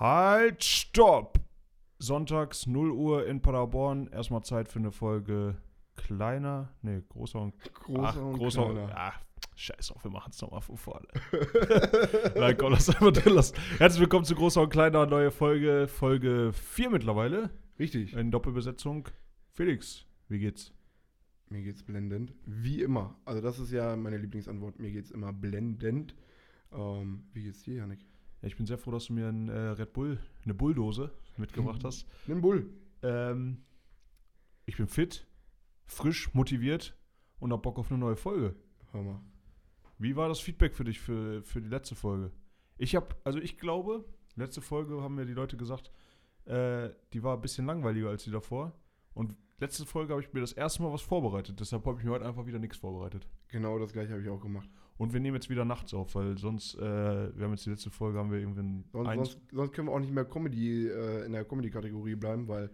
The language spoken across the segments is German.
Halt, stopp! Sonntags 0 Uhr in Paderborn. Erstmal Zeit für eine Folge kleiner. Nee, großer und Großer ach, und großer kleiner. Ach, scheiß auf, wir machen es nochmal von vorne. Nein, komm, lass einfach drin lassen. Herzlich willkommen zu Großer und Kleiner, neue Folge, Folge 4 mittlerweile. Richtig. In Doppelbesetzung. Felix, wie geht's? Mir geht's blendend. Wie immer. Also das ist ja meine Lieblingsantwort. Mir geht's immer blendend. Ähm, wie geht's dir, Janik? Ich bin sehr froh, dass du mir ein äh, Red Bull, eine Bulldose mitgebracht hast. Nimm Bull. Ähm, ich bin fit, frisch, motiviert und hab Bock auf eine neue Folge. Hör mal. Wie war das Feedback für dich für, für die letzte Folge? Ich habe, also ich glaube, letzte Folge haben mir die Leute gesagt, äh, die war ein bisschen langweiliger als die davor. Und letzte Folge habe ich mir das erste Mal was vorbereitet. Deshalb habe ich mir heute einfach wieder nichts vorbereitet. Genau das gleiche habe ich auch gemacht. Und wir nehmen jetzt wieder nachts auf, weil sonst, äh, wir haben jetzt die letzte Folge, haben wir irgendwie Sonst, sonst, sonst können wir auch nicht mehr Comedy äh, in der Comedy-Kategorie bleiben, weil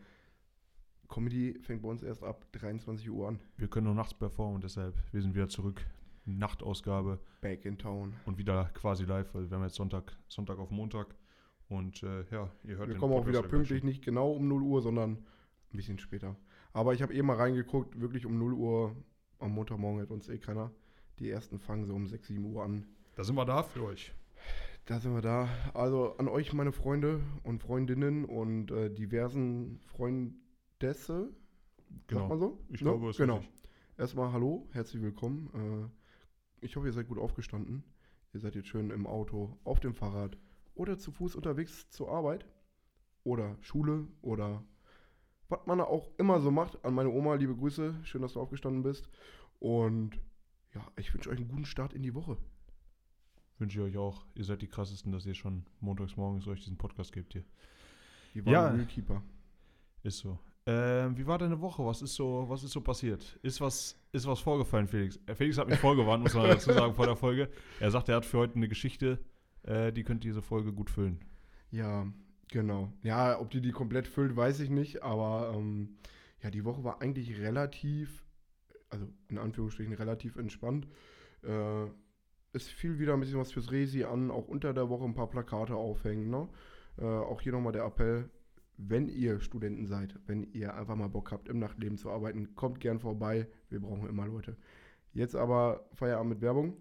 Comedy fängt bei uns erst ab 23 Uhr an. wir können nur nachts performen und deshalb, wir sind wieder zurück. Nachtausgabe. Back in town. und wieder quasi live, weil wir haben jetzt Sonntag, Sonntag auf Montag. Und äh, ja, ihr hört Wir kommen auch wieder pünktlich, nicht genau um 0 Uhr, sondern ein bisschen später. Aber ich habe eh mal reingeguckt, wirklich um 0 Uhr am Montagmorgen hat uns eh keiner. Die ersten fangen so um 6, 7 Uhr an. Da sind wir da für euch. Da sind wir da. Also an euch, meine Freunde und Freundinnen und äh, diversen Freundesse. Sagt man so? Ich Ne? glaube, es ist Genau. richtig. Erstmal hallo, herzlich willkommen. Äh, ich hoffe, ihr seid gut aufgestanden. Ihr seid jetzt schön im Auto, auf dem Fahrrad oder zu Fuß unterwegs zur Arbeit oder Schule oder was man auch immer so macht. An meine Oma, liebe Grüße. Schön, dass du aufgestanden bist. Und ja, ich wünsche euch einen guten Start in die Woche. Wünsche ich euch auch. Ihr seid die krassesten, dass ihr schon montags morgens euch diesen Podcast gebt hier. Die waren Ja. Realkeeper. Ist so. Ähm, wie war deine Woche? Was ist so, was ist so passiert? Ist was, ist was vorgefallen, Felix? Äh, Felix hat mich vorgewarnt, muss man dazu sagen, vor der Folge. Er sagt, er hat für heute eine Geschichte, äh, die könnte diese Folge gut füllen. Ja, genau. Ja, ob die die komplett füllt, weiß ich nicht. Aber ähm, ja, die Woche war eigentlich relativ, also in Anführungsstrichen relativ entspannt. Äh, es fiel wieder ein bisschen was fürs Resi an, auch unter der Woche ein paar Plakate aufhängen. Ne? Äh, auch hier nochmal der Appell, wenn ihr Studenten seid, wenn ihr einfach mal Bock habt, im Nachtleben zu arbeiten, kommt gern vorbei. Wir brauchen immer Leute. Jetzt aber Feierabend mit Werbung.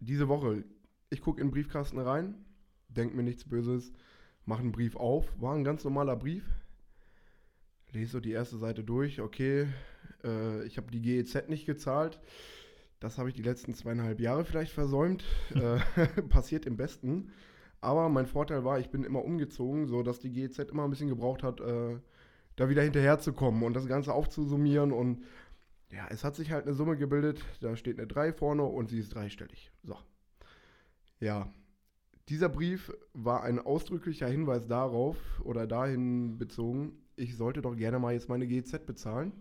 Diese Woche, ich gucke in den Briefkasten rein, denke mir nichts Böses, mache einen Brief auf, war ein ganz normaler Brief. Lese so die erste Seite durch, okay, äh, ich habe die GEZ nicht gezahlt. Das habe ich die letzten zweieinhalb Jahre vielleicht versäumt. äh, passiert im Besten. Aber mein Vorteil war, ich bin immer umgezogen, sodass die GEZ immer ein bisschen gebraucht hat, äh, da wieder hinterherzukommen und das Ganze aufzusummieren. Und ja, es hat sich halt eine Summe gebildet. Da steht eine 3 vorne und sie ist dreistellig. So. Ja, dieser Brief war ein ausdrücklicher Hinweis darauf oder dahin bezogen, ich sollte doch gerne mal jetzt meine GEZ bezahlen.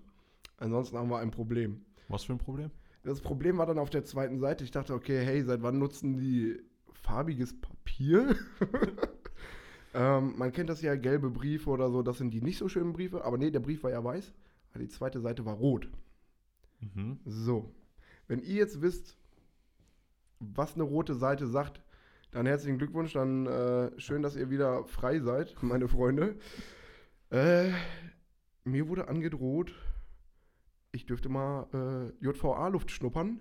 Ansonsten haben wir ein Problem. Was für ein Problem? Das Problem war dann auf der zweiten Seite. Ich dachte, okay, hey, seit wann nutzen die farbiges Papier? ähm, man kennt das ja, gelbe Briefe oder so, das sind die nicht so schönen Briefe. Aber nee, der Brief war ja weiß, weil die zweite Seite war rot. Mhm. So, wenn ihr jetzt wisst, was eine rote Seite sagt, dann herzlichen Glückwunsch, dann äh, schön, dass ihr wieder frei seid, meine Freunde. Äh, mir wurde angedroht, ich dürfte mal äh, JVA-Luft schnuppern,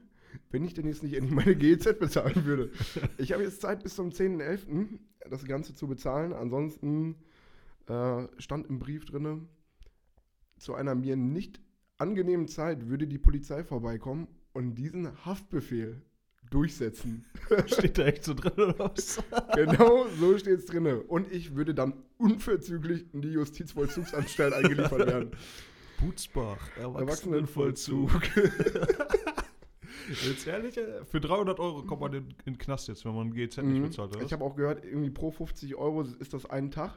wenn ich denn jetzt nicht endlich meine GEZ bezahlen würde. Ich habe jetzt Zeit bis zum 10.11. das Ganze zu bezahlen. Ansonsten äh, stand im Brief drinne, zu einer mir nicht angenehmen Zeit würde die Polizei vorbeikommen und diesen Haftbefehl durchsetzen. Steht da echt so drin oder was? genau so steht es drinne. Und ich würde dann unverzüglich in die Justizvollzugsanstalt eingeliefert werden. Butzbach, Erwachsenenvollzug. Jetzt ehrlich, äh, für 300 Euro kommt man in, in den Knast jetzt, wenn man GZ nicht Mhm. bezahlt, oder? Ich habe auch gehört, irgendwie pro 50 Euro ist das einen Tag.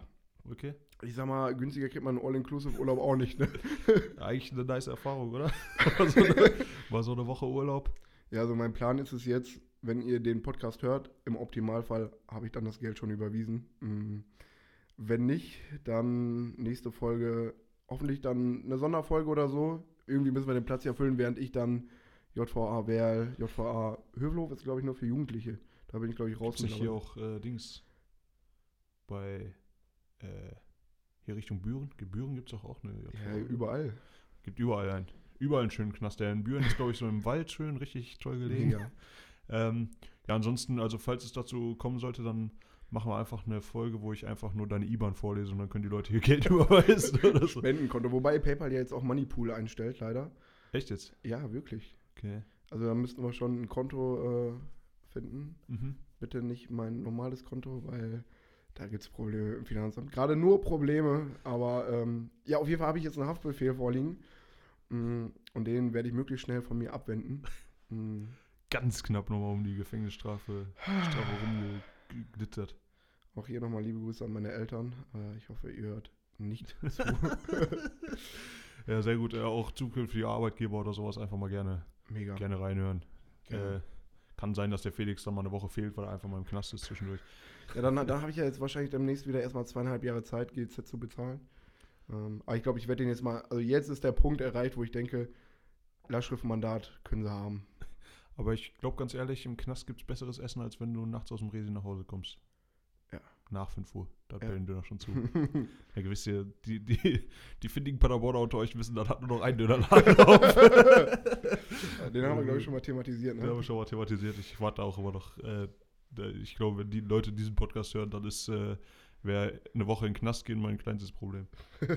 okay. Ich sag mal, günstiger kriegt man einen All-Inclusive-Urlaub auch nicht. Ne? Eigentlich eine nice Erfahrung, oder? mal, so eine, mal so eine Woche Urlaub. Ja, also mein Plan ist es jetzt, wenn ihr den Podcast hört, im Optimalfall habe ich dann das Geld schon überwiesen. Mm. Wenn nicht, dann nächste Folge, hoffentlich dann eine Sonderfolge oder so. Irgendwie müssen wir den Platz ja füllen, während ich dann JVA Werl, JVA Hövelhof ist, glaube ich, nur für Jugendliche. Da bin ich, glaube ich, raus. Gibt's nicht hier auch äh, Dings? bei äh, hier Richtung Büren. Büren gibt es auch, auch eine. Ja, überall. Gibt überall einen. Überall einen schönen Knast. Der in Büren ist, glaube ich, so im Wald schön, richtig toll gelegen. Mega. Ähm, ja, ansonsten, also falls es dazu kommen sollte, dann machen wir einfach eine Folge, wo ich einfach nur deine IBAN vorlese und dann können die Leute hier Geld überweisen oder so. Spendenkonto. Wobei PayPal ja jetzt auch Moneypool einstellt, leider. Echt jetzt? Ja, wirklich. Okay. Also da müssten wir schon ein Konto äh, finden. Mhm. Bitte nicht mein normales Konto, weil da gibt es Probleme im Finanzamt. Gerade nur Probleme, aber ähm, ja, auf jeden Fall habe ich jetzt einen Haftbefehl vorliegen. Mm, Und den werde ich möglichst schnell von mir abwenden. Mm, Ganz knapp nochmal um die Gefängnisstrafe Strafe rumgeglittert. Auch hier nochmal liebe Grüße an meine Eltern. Äh, ich hoffe, ihr hört nicht zu. Ja, sehr gut. Auch zukünftige Arbeitgeber oder sowas einfach mal gerne, Mega. gerne reinhören. Gerne. Äh, kann sein, dass der Felix dann mal eine Woche fehlt, weil er einfach mal im Knast ist zwischendurch. Ja, dann, dann habe ich ja jetzt wahrscheinlich demnächst wieder erstmal zweieinhalb Jahre Zeit, GZ zu bezahlen. Ähm, aber ich glaube, ich werde den jetzt mal, also jetzt ist der Punkt erreicht, wo ich denke, Lastschriftmandat können sie haben. Aber ich glaube ganz ehrlich, im Knast gibt es besseres Essen, als wenn du nachts aus dem Resi nach Hause kommst. Ja. Nach 5 Uhr. Da Ja. bellen Döner schon zu. ja, gewiss ihr, die, die, die findigen Paderborner unter euch wissen, dann hat nur noch ein Dönerladen auf. den haben wir, glaube ich, schon mal thematisiert. Den haben wir Ne? schon mal thematisiert. Ich warte auch immer noch. Äh, da- ich glaube, wenn die Leute diesen Podcast hören, dann ist, äh, wer eine Woche in den Knast gehen, mein kleinstes Problem.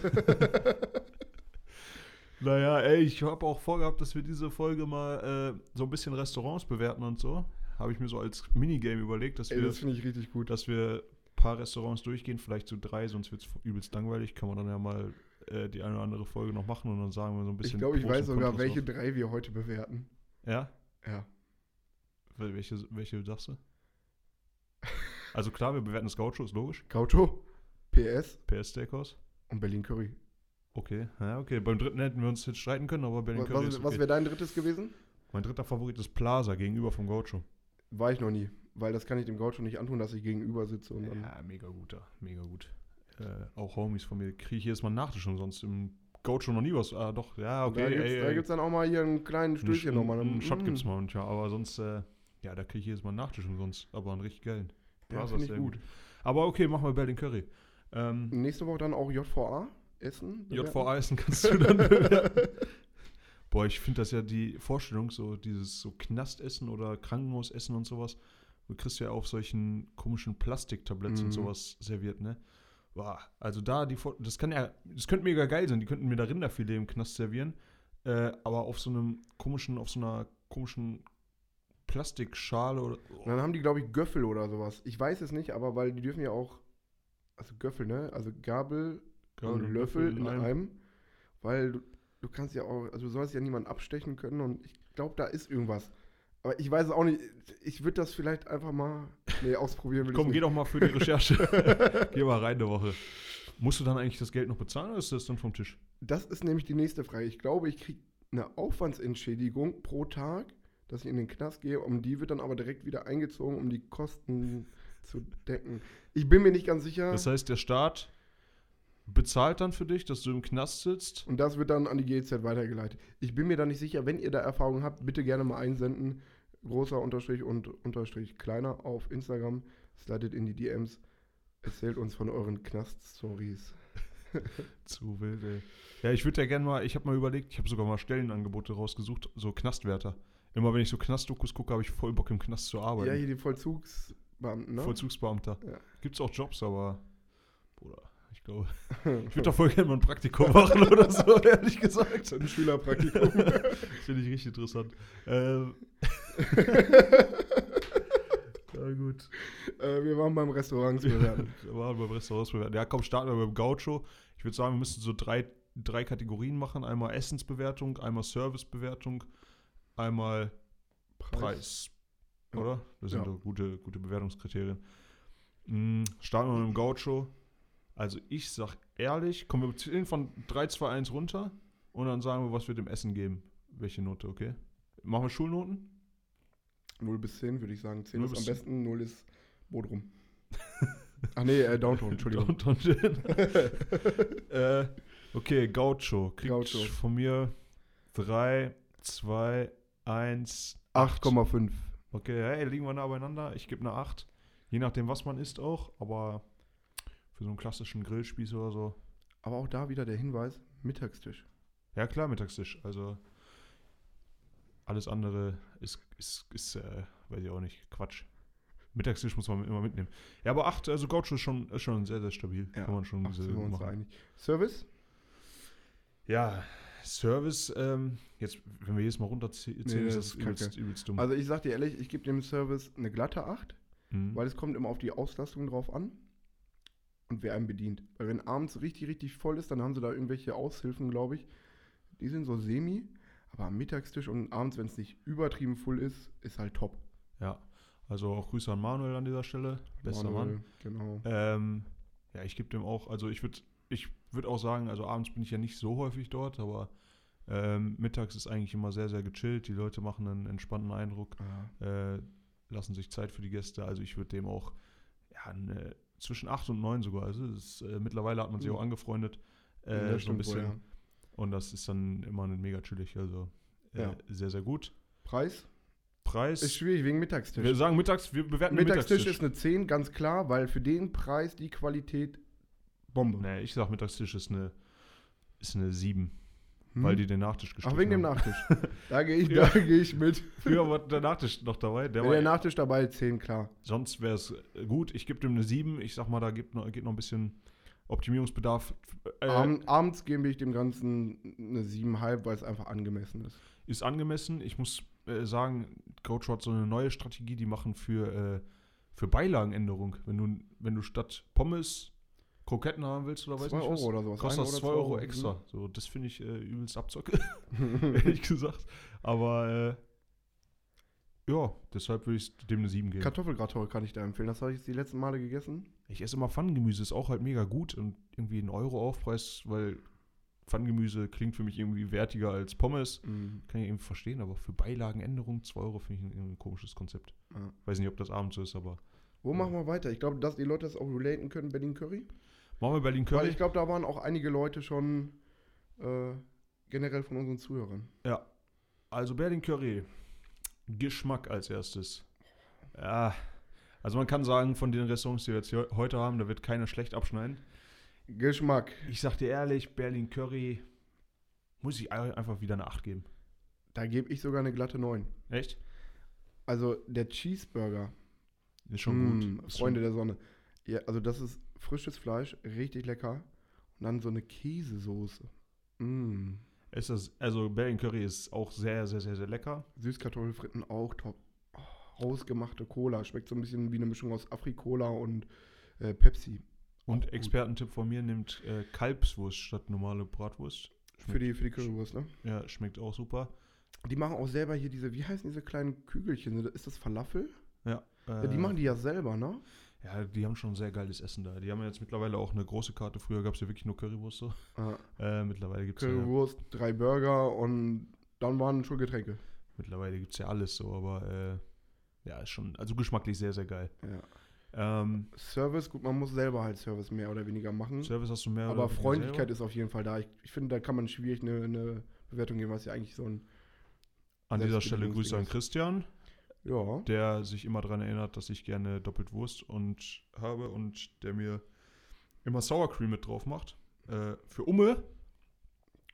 naja, ey, ich habe auch vorgehabt, dass wir diese Folge mal äh, so ein bisschen Restaurants bewerten und so. Habe ich mir so als Minigame überlegt, dass Ey, wir, das finde ich richtig gut. dass wir ein paar Restaurants durchgehen, vielleicht so drei, sonst wird es übelst langweilig. Kann man dann ja mal äh, die eine oder andere Folge noch machen und dann sagen wir so ein bisschen. Ich glaube, ich weiß sogar, welche auf. drei wir heute bewerten. Ja? Ja. Wel- Welche, welche sagst du? Also klar, wir bewerten das Gaucho, ist logisch. Gaucho, PS PS Steakhouse. und Berlin Curry. Okay, ja, okay. Beim dritten hätten wir uns jetzt streiten können, aber Berlin Curry was, ist was okay. wäre dein drittes gewesen? Mein dritter Favorit ist Plaza gegenüber vom Gaucho. War ich noch nie, weil das kann ich dem Gaucho nicht antun, dass ich gegenüber sitze und dann. Ja, mega guter, mega gut. Äh, auch Homies von mir kriege ich jedes Mal einen Nachtisch und sonst im Gaucho noch nie was. Ah, doch, ja, okay. da gibt es ey. dann auch mal hier einen kleinen Einen- nochmal. Einen Shot Mm. gibt's mal manchmal, aber sonst, äh, ja, da kriege ich jedes Mal einen Nachtisch und sonst, aber einen richtig geilen. Ja, Plaza ist sehr gut. Aber okay, machen wir Berlin Curry. Ähm, Nächste Woche dann auch JVA essen. JVA essen kannst du dann bewerten. Boah, ich finde das ja die Vorstellung, so dieses so Knastessen oder Krankenhausessen und sowas. Du kriegst ja auf solchen komischen Plastiktabletts Mhm. und sowas serviert, ne? Boah, also da, die, Vor- das kann ja, das könnte mega geil sein. Die könnten mir da Rinderfilet im Knast servieren. Äh, aber auf so einem komischen, auf so einer komischen Plastikschale oder. Und dann haben die, glaube ich, Göffel oder sowas. Ich weiß es nicht, aber weil die dürfen ja auch. Also Göffel, ne? Also Gabel Und und Löffel in in einem. Weil du, du kannst ja auch. Also du sollst ja niemanden abstechen können und ich glaube, da ist irgendwas. Aber ich weiß es auch nicht. Ich würde das vielleicht einfach mal. Nee, ausprobieren will Komm, geh nicht. doch mal für die Recherche. geh mal rein eine Woche. Musst du dann eigentlich das Geld noch bezahlen oder ist das dann vom Tisch? Das ist nämlich die nächste Frage. Ich glaube, ich kriege eine Aufwandsentschädigung pro Tag, dass ich in den Knast gehe. Um die wird dann aber direkt wieder eingezogen, um die Kosten zu decken. Ich bin mir nicht ganz sicher. Das heißt, der Staat bezahlt dann für dich, dass du im Knast sitzt. Und das wird dann an die GZ weitergeleitet. Ich bin mir da nicht sicher. Wenn ihr da Erfahrung habt, bitte gerne mal einsenden. Großer Unterstrich und Unterstrich kleiner auf Instagram. Slidet in die DMs. Erzählt uns von euren Knast-Stories. Zu wild, ey. Ja, ich würde ja gerne mal, ich habe mal überlegt, ich habe sogar mal Stellenangebote rausgesucht, so Knastwärter. Immer wenn ich so Knastdokus gucke, habe ich voll Bock im Knast zu Ja, arbeiten. hier die Vollzugsbeamten, ne? Vollzugsbeamter. Ja. Gibt's auch Jobs, aber Bruder, ich glaube, ich würde da voll gerne mal ein Praktikum machen oder so, ehrlich gesagt. ein Schülerpraktikum. Finde ich richtig interessant. Ähm. ja, gut. äh, wir waren beim Restaurants bewerten. Wir waren beim Restaurants bewerten. Ja, komm, starten wir beim Gaucho. Ich würde sagen, wir müssen so drei, drei Kategorien machen. Einmal Essensbewertung, einmal Servicebewertung, einmal Preis. Ja. Oder? Das sind Ja. doch gute, gute Bewertungskriterien. Mm, starten wir mit dem Gaucho. Also ich sag ehrlich, kommen wir zählen von 3, 2, 1 runter und dann sagen wir, was wir dem Essen geben. Welche Note, okay? Machen wir Schulnoten? 0 bis 10 würde ich sagen. 10 0 ist am besten, 0 ist Bodrum. Ach nee, äh, Downtown, Entschuldigung. Downtown äh, okay, Gaucho. Kriegt Gaucho. von mir 3, 2, 1, 8,5. Okay, hey, liegen wir nah beieinander. Ich gebe eine 8. Je nachdem, was man isst auch. Aber Für so einen klassischen Grillspieß oder so. Aber auch da wieder der Hinweis, Mittagstisch. Ja, klar, Mittagstisch. Also alles andere ist, ist, ist äh, weiß ich auch nicht, Quatsch. Mittagstisch muss man immer mitnehmen. Ja, aber 8, also Gaucho ist schon, ist schon sehr, sehr stabil. Ja, Kann man schon Ach, so sind wir uns einig. Service? Ja, Service, ähm, jetzt, wenn wir jedes Mal runterziehen, Nee, ist das übelst, übelst dumm. Also ich sag dir ehrlich, ich gebe dem Service eine glatte 8, Mhm. weil es kommt immer auf die Auslastung drauf an und wer einen bedient. Weil wenn abends richtig, richtig voll ist, dann haben sie da irgendwelche Aushilfen, glaube ich. Die sind so semi, aber am Mittagstisch und abends, wenn es nicht übertrieben voll ist, ist halt top. ja, also auch Grüße an Manuel an dieser Stelle. Bester Manuel, Mann. Genau. Ähm, ja, ich gebe dem auch, also ich würde ich würd auch sagen, also abends bin ich ja nicht so häufig dort, aber ähm, mittags ist eigentlich immer sehr, sehr gechillt. Die Leute machen einen entspannten Eindruck, Ja. äh, lassen sich Zeit für die Gäste. Also ich würde dem auch ja, eine, zwischen 8 und 9 sogar. Also ist, äh, mittlerweile hat man sich Mhm. auch angefreundet. Äh, so ein stimmt wohl, bisschen. ja. Und das ist dann immer mega chillig. Also äh, Ja. sehr, sehr gut. Preis? Preis. Ist schwierig wegen Mittagstisch. wir sagen mittags, wir bewerten Mittagstisch Mittagstisch. ist eine 10, ganz klar, weil für den Preis die Qualität Bombe. Nee, ich sag Mittagstisch ist eine, ist eine 7, Hm? weil die den Nachtisch gestrichen Ach, wegen dem. Nachtisch. da gehe ich, Ja. da geh ich mit. Früher war der Nachtisch noch dabei. Der Wenn war, der Nachtisch dabei, 10, klar. sonst wäre es gut. Ich gebe dem eine 7. Ich sag mal, da gibt noch, geht noch ein bisschen Optimierungsbedarf. Äh, Abend, abends gebe ich dem Ganzen eine 7,5, weil es einfach angemessen ist. ist angemessen. Ich muss äh, sagen, Coach hat so eine neue Strategie, die machen für, äh, für Beilagenänderung. Wenn du, wenn du statt Pommes Kroketten haben willst oder weiß 2 nicht was, Euro oder sowas. kostet Ein das oder 2 zwei Euro Euro, extra. So, das finde ich äh, übelst Abzocke, ehrlich gesagt. Aber äh, ja, deshalb würde ich dem eine 7 geben. Kartoffelgratin kann ich da empfehlen. Das habe ich die letzten Male gegessen. Ich esse immer Pfannengemüse, ist auch halt mega gut und irgendwie ein Euro Aufpreis, weil Pfannengemüse klingt für mich irgendwie wertiger als Pommes. Kann ich irgendwie verstehen, aber für Beilagenänderung 2 Euro finde ich ein, ein komisches Konzept. Ja. Weiß nicht, ob das abends so ist, aber. Wo machen wir weiter? Ich glaube, dass die Leute das auch relaten können, Berlin Curry. Machen wir Berlin Weil Curry? ich glaube, da waren auch einige Leute schon äh, generell von unseren Zuhörern. ja. Also Berlin Curry. Geschmack als erstes. Ja. Also man kann sagen, von den Restaurants, die wir jetzt heute haben, da wird keiner schlecht abschneiden. Geschmack. Ich sag dir ehrlich, Berlin Curry muss ich ein- einfach wieder eine 8 geben. Da gebe ich sogar eine glatte 9. Echt? Also der Cheeseburger. Ist schon Mm, gut. Ist Freunde schon, der Sonne. Ja, also das ist frisches Fleisch, richtig lecker. Und dann so eine Käsesoße. Mm. ist das, also Berlin Curry ist auch sehr, sehr, sehr, sehr lecker. Süßkartoffelfritten auch top. Oh, hausgemachte Cola. Schmeckt so ein bisschen wie eine Mischung aus Afrikola und äh, Pepsi. Und Auch gut. Expertentipp von mir nimmt äh, Kalbswurst statt normale Bratwurst. Für die, für die Currywurst, ne? Ja, schmeckt auch super. Die machen auch selber hier diese, wie heißen diese kleinen Kügelchen? Ist das Falafel? Ja, Ja, die machen die ja selber, ne? Ja, die haben schon sehr geiles Essen da. Die haben ja jetzt mittlerweile auch eine große Karte. Früher gab es ja wirklich nur Currywurst so. Äh, mittlerweile gibt es ja, Currywurst, drei Burger und dann waren schon Getränke. mittlerweile gibt's ja alles so, aber äh, ja, ist schon, also geschmacklich sehr, sehr geil. Ja. Ähm, Service, gut, man muss selber halt Service mehr oder weniger machen. Service hast du mehr aber Freundlichkeit selber. ist auf jeden Fall da. Ich, ich finde, da kann man schwierig eine, eine Bewertung geben, was ja eigentlich so ein. An dieser Stelle Grüße an ist. Christian, Ja. der sich immer daran erinnert, dass ich gerne doppelt Wurst und habe und der mir immer Sour Cream mit drauf macht. Äh, für Umme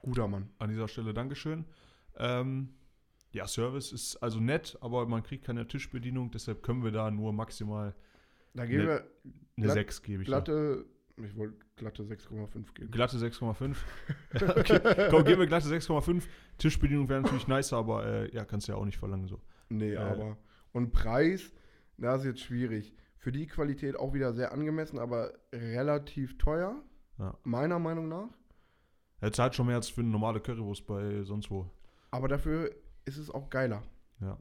Guter Mann. an dieser Stelle Dankeschön. Ähm, ja, Service ist also nett, aber man kriegt keine Tischbedienung, deshalb können wir da nur maximal Da geben Ne- wir eine Glatt- 6 gebe ich. da. glatte. Ich wollte glatte 6,5 geben. Glatte 6,5. okay, komm, geben wir glatte 6,5. Tischbedienung wäre natürlich nicer, aber äh, ja, kannst du ja auch nicht verlangen so. Nee, Äh. aber. Und Preis, da ist jetzt schwierig. Für die Qualität auch wieder sehr angemessen, aber relativ teuer. Ja. Meiner Meinung nach. Er zahlt schon mehr als für eine normale Currywurst bei sonst wo. Aber dafür ist es auch geiler. Ja.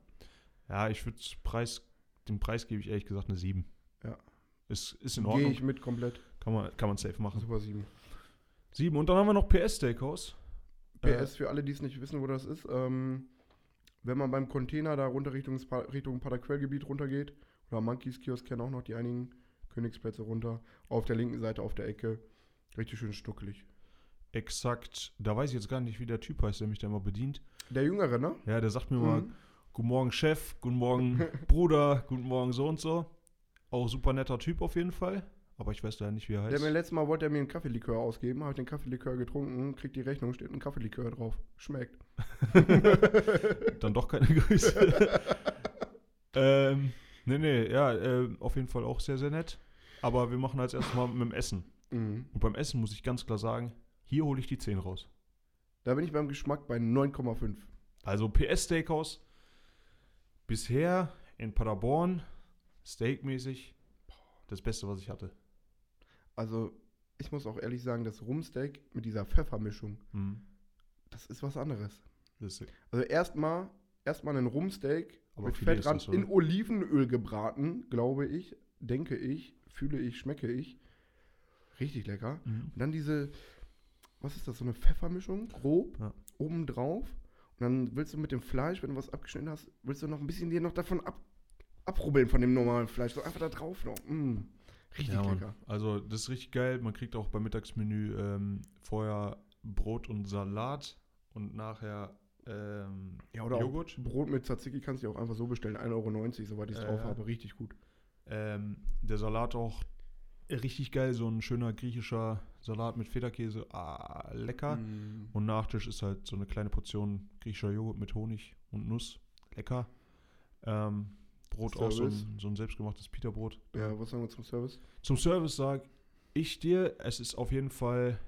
Ja, ich würde Preis, den Preis gebe ich ehrlich gesagt eine 7. Ja. Ist, ist in Gehe Ordnung. ich mit komplett. Kann man, kann man safe machen. Super 7. 7. Und dann haben wir noch PS Steakhouse. PS, für alle, die es nicht wissen, wo das ist, ähm, wenn man beim Container da runter Richtung, Richtung Paderquellgebiet runtergeht, oder Monkeys Kiosk kennen auch noch die einigen Königsplätze runter, auf der linken Seite auf der Ecke, richtig schön stuckelig. Exakt. Da weiß ich jetzt gar nicht, wie der Typ heißt, der mich da immer bedient. Der Jüngere, ne? Ja, der sagt mir mal, Mhm. Guten Morgen, Chef. Guten Morgen, Bruder. Guten Morgen, so und so. Auch super netter Typ auf jeden Fall. Aber ich weiß leider nicht, wie er Der heißt. mir letztes Mal wollte er mir einen Kaffeelikör ausgeben, habe ich den Kaffeelikör getrunken, kriegt die Rechnung, steht ein Kaffeelikör drauf. Schmeckt. Dann doch keine Grüße. ähm, nee, nee, ja, äh, auf jeden Fall auch sehr, sehr nett. Aber wir machen als erstes mal mit dem Essen. Mhm. Und beim Essen muss ich ganz klar sagen, hier hole ich die 10 raus. Da bin ich beim Geschmack bei 9,5. Also PS Steakhouse, bisher in Paderborn, steakmäßig, das Beste, was ich hatte. Also, ich muss auch ehrlich sagen, das Rumsteak mit dieser Pfeffermischung, Mhm. das ist was anderes. Ist, Also erstmal erstmal ein Rumsteak Aber mit Fettrand in Olivenöl gebraten, glaube ich, denke ich, fühle ich, schmecke ich. Richtig lecker. mhm. Und dann diese, was ist das, so eine Pfeffermischung, grob, Ja. obendrauf. Und dann willst du mit dem Fleisch, wenn du was abgeschnitten hast, willst du noch ein bisschen dir noch davon ab, abrubbeln von dem normalen Fleisch. So einfach da drauf noch. Mm, richtig Ja, lecker. Also das ist richtig geil. Man kriegt auch beim Mittagsmenü ähm, vorher Brot und Salat und nachher ähm, Ja, oder Joghurt. auch Brot mit Tzatziki kannst du auch einfach so bestellen. 1,90 Euro, soweit ich es Äh, drauf habe. Richtig gut. Ähm, der Salat auch richtig geil. So ein schöner griechischer Salat mit Federkäse. Ah, lecker. Mm. Und Nachtisch ist halt so eine kleine Portion griechischer Joghurt mit Honig und Nuss. Lecker. Ähm, Brot auch so Service? ein, so ein selbstgemachtes Pita-Brot. Ja, was sagen wir zum Service? Zum Service sag ich dir, es ist auf jeden Fall,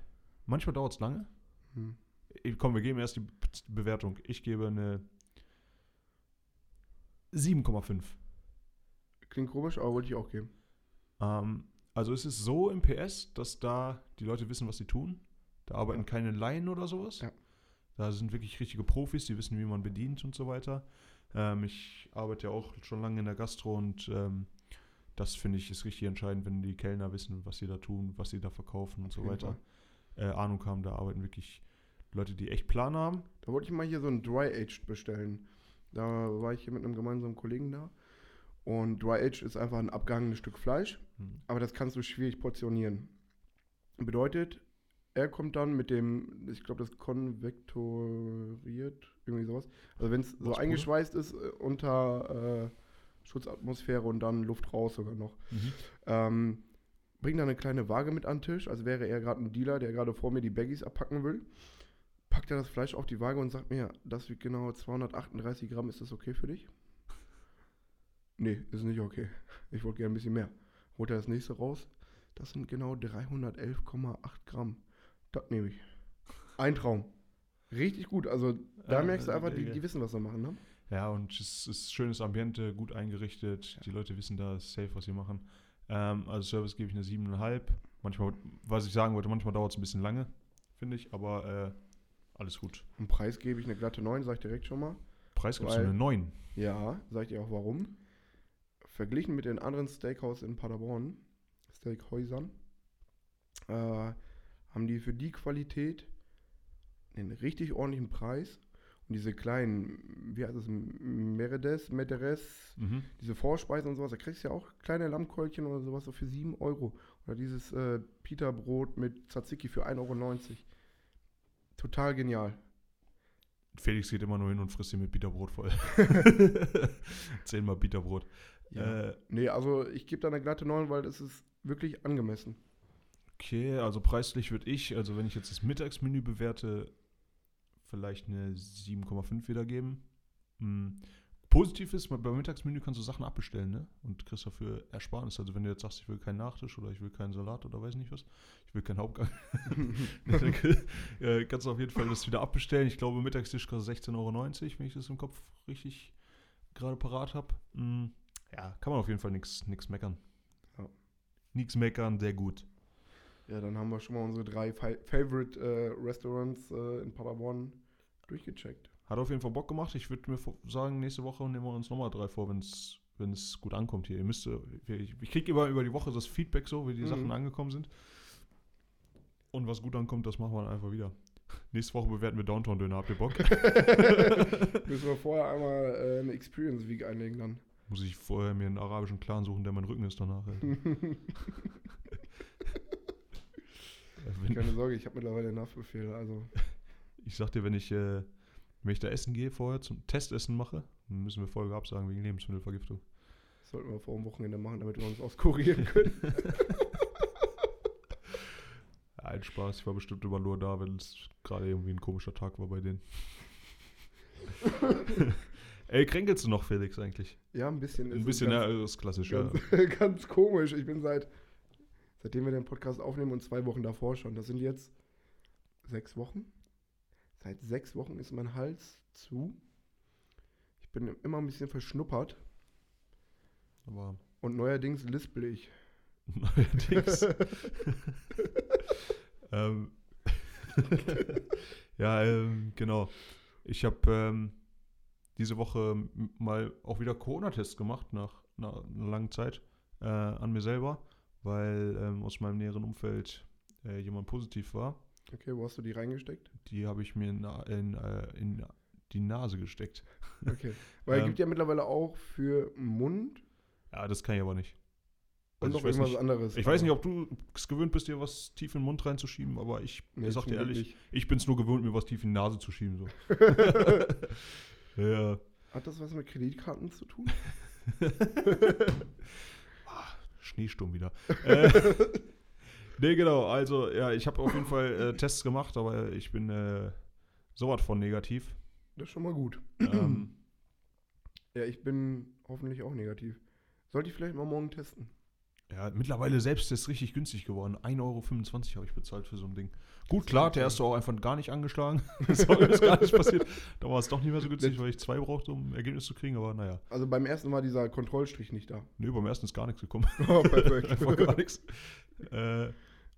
manchmal dauert es lange. Hm. Ich- Komm, wir geben erst die Be- Bewertung. Ich gebe eine 7,5. Klingt komisch, aber wollte ich auch geben. Ähm, also es ist so im PS, dass da die Leute wissen, was sie tun. Da arbeiten Ja. keine Laien oder sowas. Ja. Da sind wirklich richtige Profis, die wissen, wie man bedient und so weiter. Ähm, ich arbeite ja auch schon lange in der Gastro und ähm, das finde ich ist richtig entscheidend, wenn die Kellner wissen, was sie da tun, was sie da verkaufen und so weiter. Äh, Ahnung haben, da arbeiten wirklich Leute, die echt Plan haben. Da wollte ich mal hier so ein Dry Aged bestellen. Da war ich hier mit einem gemeinsamen Kollegen da. Und Dry Aged ist einfach ein abgehangenes Stück Fleisch, Hm. aber das kannst du schwierig portionieren. Bedeutet, er kommt dann mit dem, ich glaube, das konvektoriert, irgendwie sowas. Also wenn es so eingeschweißt ist äh, unter äh, Schutzatmosphäre und dann Luft raus sogar noch. Mhm. Ähm, bringt dann eine kleine Waage mit an den Tisch, als wäre er gerade ein Dealer, der gerade vor mir die Baggies abpacken will. Packt er das Fleisch auf die Waage und sagt mir, das wiegt genau 238 Gramm, ist das okay für dich? Nee, ist nicht okay. Ich wollte gerne ein bisschen mehr. Holt er das nächste raus, das sind genau 311,8 Gramm. Das nehme ich. Ein Traum. Richtig gut, also da Ja, merkst du einfach, äh, die, äh, die wissen, was sie machen, ne? Ja, und es ist schönes Ambiente, gut eingerichtet. Die Leute wissen da, safe, was sie machen. Ähm, also Service gebe ich eine 7,5. Manchmal, was ich sagen wollte, manchmal dauert es ein bisschen lange, finde ich, aber äh, alles gut. Und Preis gebe ich eine glatte 9, sag ich direkt schon mal. Preis gibt es Weil- eine 9. Ja, sag ich dir auch warum. Verglichen mit den anderen Steakhouse in Paderborn, Steakhäusern, äh, haben die für die Qualität einen richtig ordentlichen Preis. Und diese kleinen, wie heißt es, Meredes, Meteres, Mhm. diese Vorspeisen und sowas, da kriegst du ja auch kleine Lammkeulchen oder sowas so für 7 Euro. Oder dieses äh, Pita-Brot mit Tzatziki für 1,90 Euro. Total genial. Felix geht immer nur hin und frisst ihn mit Bitterbrot voll. Zehnmal Bitterbrot. Äh, Nee, also ich gebe da eine glatte 9, weil es ist wirklich angemessen. Okay, also preislich würde ich, also wenn ich jetzt das Mittagsmenü bewerte, vielleicht eine 7,5 wiedergeben. Hm. Positiv ist, beim Mittagsmenü kannst du Sachen abbestellen, ne? Und kriegst dafür Ersparnis. Also wenn du jetzt sagst, ich will keinen Nachtisch oder ich will keinen Salat oder weiß nicht was, ich will keinen Hauptgang, dann äh, kannst du auf jeden Fall das wieder abbestellen. Ich glaube, Mittagstisch kostet 16,90 Euro, wenn ich das im Kopf richtig gerade parat habe. Ja, kann man auf jeden Fall nichts meckern. Ja. Nichts meckern, sehr gut. Ja, dann haben wir schon mal unsere drei Fa Favorite äh, Restaurants äh, in Paderborn durchgecheckt. Hat auf jeden Fall Bock gemacht. Ich würde mir sagen, nächste Woche nehmen wir uns nochmal drei vor, wenn es gut ankommt hier. Ihr müsst, äh, ich, ich kriege immer über die Woche das Feedback so, wie die Mhm. Sachen angekommen sind. Und was gut ankommt, das machen wir dann einfach wieder. Nächste Woche bewerten wir Downtown-Döner. Habt ihr Bock? Müssen wir vorher einmal äh, eine Experience Week einlegen dann. Muss ich vorher mir einen arabischen Clan suchen, der mein Rücken ist danach. Äh, wenn, Keine Sorge, ich habe mittlerweile einen Haftbefehl. Also ich sag dir, wenn ich, äh, wenn ich da essen gehe vorher zum Testessen mache, dann müssen wir Folge absagen wegen Lebensmittelvergiftung. das sollten wir vor dem Wochenende machen, damit wir uns auskurieren können. Nein, Spaß. Ich war bestimmt immer nur da, wenn es gerade irgendwie ein komischer Tag war bei denen. Ey, kränkelst du noch, Felix, eigentlich? Ja, ein bisschen. Ein ist bisschen, ja, das ist klassisch, ja. ganz, ganz komisch. Ich bin seit, seitdem wir den Podcast aufnehmen und zwei Wochen davor schon, das sind jetzt sechs Wochen. Seit sechs Wochen ist mein Hals zu. Ich bin immer ein bisschen verschnuppert Aber und neuerdings lispel ich. neuerdings. ähm, ja, ähm, genau. Ich habe ähm, diese Woche mal auch wieder Corona-Tests gemacht nach, nach einer langen Zeit äh, an mir selber, weil ähm, aus meinem näheren Umfeld äh, jemand positiv war. Okay, wo hast du die reingesteckt? Die habe ich mir in, in, äh, in die Nase gesteckt. Okay. Weil es Ähm. gibt ja mittlerweile auch für Mund Ja, das kann ich aber nicht. und Also noch ich weiß irgendwas nicht, anderes. ich weiß nicht, ob du es gewöhnt bist, dir was tief in den Mund reinzuschieben, aber ich, ich sag dir ehrlich, ich bin es nur gewöhnt, mir was tief in die Nase zu schieben. So. ja. Hat das was mit Kreditkarten zu tun? Schneesturm wieder. äh, nee, genau. Also, ja, ich habe auf jeden Fall äh, Tests gemacht, aber ich bin äh, sowas von negativ. Das ist schon mal gut. ähm, Ja, ich bin hoffentlich auch negativ. Sollte ich vielleicht mal morgen testen? Ja, mittlerweile selbst ist richtig günstig geworden. 1,25 Euro habe ich bezahlt für so ein Ding. Gut, ist klar, der erste auch einfach gar nicht angeschlagen. das mir gar nicht passiert. Da war es doch nicht mehr so günstig, weil ich zwei brauchte, um ein Ergebnis zu kriegen. Aber naja, Also beim ersten war dieser Kontrollstrich nicht da. nee, beim ersten ist gar nichts gekommen. Oh, perfekt. einfach gar nichts. Äh,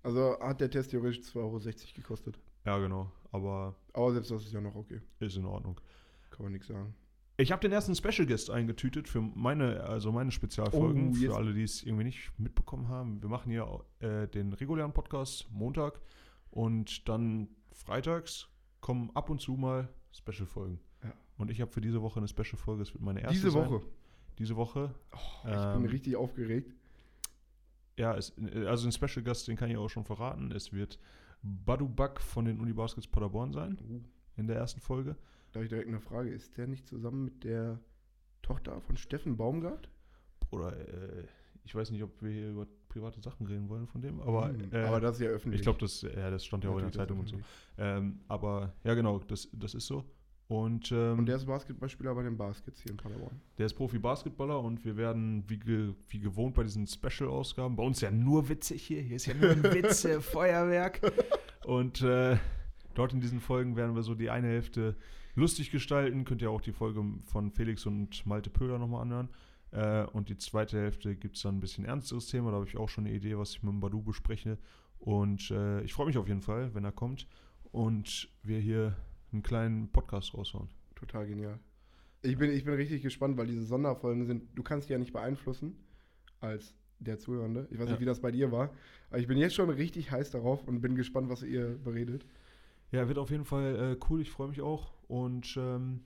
Also hat der Test theoretisch 2,60 Euro gekostet. ja, genau. Aber Aber selbst das ist ja noch okay. ist in Ordnung. Kann man nichts sagen. Ich habe den ersten Special Guest eingetütet für meine, also meine Spezialfolgen, Oh, für alle, die es irgendwie nicht mitbekommen haben. Wir machen hier äh, den regulären Podcast Montag und dann freitags kommen ab und zu mal Special-Folgen. Ja. Und ich habe für diese Woche eine Special-Folge, es wird meine erste Diese sein. Woche. Diese Woche. Oh, ich Ähm, bin richtig aufgeregt. Ja, es, also ein Special Gast, den kann ich auch schon verraten. Es wird Badu Buck von den Uni Baskets Paderborn sein Uh, in der ersten Folge. Da habe ich direkt eine Frage. Ist der nicht zusammen mit der Tochter von Steffen Baumgart? Oder äh, ich weiß nicht, ob wir hier über private Sachen reden wollen von dem, aber, Hm, äh, aber das ist ja öffentlich. ich glaube, das, ja, das stand ja auch in der Zeitung und so. Ähm, aber ja, genau, das, das ist so. Und, ähm, Und der ist Basketballspieler bei den Baskets hier in Paderborn. der ist Profi-Basketballer und wir werden wie, ge, wie gewohnt bei diesen Special-Ausgaben, bei uns ja nur witzig hier, hier ist ja nur ein Witze-Feuerwerk. Und äh, dort in diesen Folgen werden wir so die eine Hälfte lustig gestalten. Könnt ihr auch die Folge von Felix und Malte Pöhler nochmal anhören. Äh, und die zweite Hälfte gibt es dann ein bisschen ernsteres Thema. Da habe ich auch schon eine Idee, was ich mit dem Badu bespreche. Und äh, ich freue mich auf jeden Fall, wenn er kommt und wir hier einen kleinen Podcast raushauen. Total genial. Ich bin, ich bin richtig gespannt, weil diese Sonderfolgen sind, du kannst die ja nicht beeinflussen als der Zuhörende. Ich weiß Ja. nicht, wie das bei dir war. Aber ich bin jetzt schon richtig heiß darauf und bin gespannt, was ihr beredet. Ja, wird auf jeden Fall äh, cool. Ich freue mich auch. Und ähm,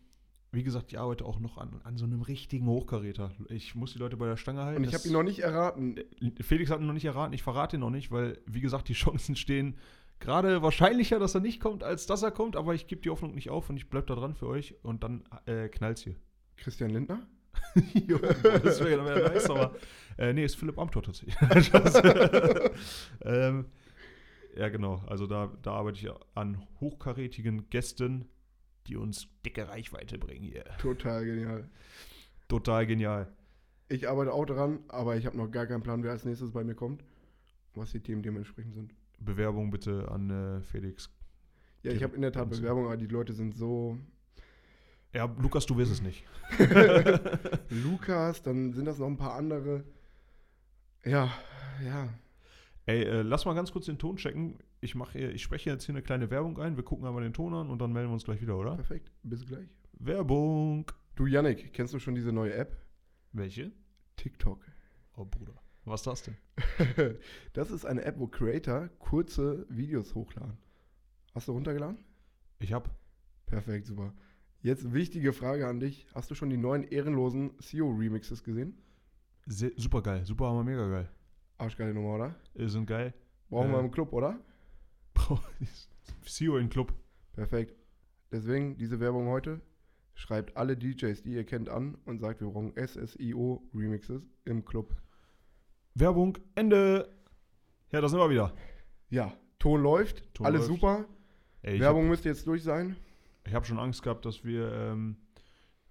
wie gesagt, ich arbeite auch noch an, an so einem richtigen Hochkaräter. Ich muss die Leute bei der Stange halten. Und ich habe ihn noch nicht erraten. Äh, Felix hat ihn noch nicht erraten. Ich verrate ihn noch nicht, weil, wie gesagt, die Chancen stehen gerade wahrscheinlicher, dass er nicht kommt, als dass er kommt. Aber ich gebe die Hoffnung nicht auf und ich bleibe da dran für euch. Und dann äh, knallt's hier. Christian Lindner? jo, das wäre wär nice, aber. Äh, nee, ist Philipp Amthor tatsächlich. Spaß. ähm, ja, genau. Also da, da arbeite ich an hochkarätigen Gästen, die uns dicke Reichweite bringen hier. Total genial. Total genial. Ich arbeite auch dran, aber ich habe noch gar keinen Plan, wer als nächstes bei mir kommt. Was die Themen dementsprechend sind. Bewerbung bitte an äh, Felix. Ja, ich habe in der Tat Bewerbung, aber die Leute sind so. Ja, Lukas, du wirst es nicht. Lukas, dann sind das noch ein paar andere. Ja, ja. Ey, äh, lass mal ganz kurz den Ton checken. Ich, mach hier, ich spreche jetzt hier eine kleine Werbung ein. Wir gucken einmal den Ton an und dann melden wir uns gleich wieder, oder? Perfekt. Bis gleich. Werbung. Du, Yannick, kennst du schon diese neue App? Welche? TikTok. Oh, Bruder. Was ist das denn? das ist eine App, wo Creator kurze Videos hochladen. Hast du runtergeladen? Ich hab. Perfekt, super. Jetzt wichtige Frage an dich. Hast du schon die neuen ehrenlosen CEO-Remixes gesehen? Sehr, super geil. Super, hammer, mega geil. Arschgeile Nummer, oder? Äh, sind geil. Brauchen Äh. wir im Club, oder? CEO in Club. Perfekt. Deswegen diese Werbung heute. Schreibt alle DJs, die ihr kennt, an und sagt, wir brauchen SSIO-Remixes im Club. Werbung, Ende. Ja, da sind wir wieder. Ja, Ton läuft, Ton alles läuft. super. Ey, ich Werbung habe müsste jetzt durch sein. hab schon Angst gehabt, dass wir, ähm,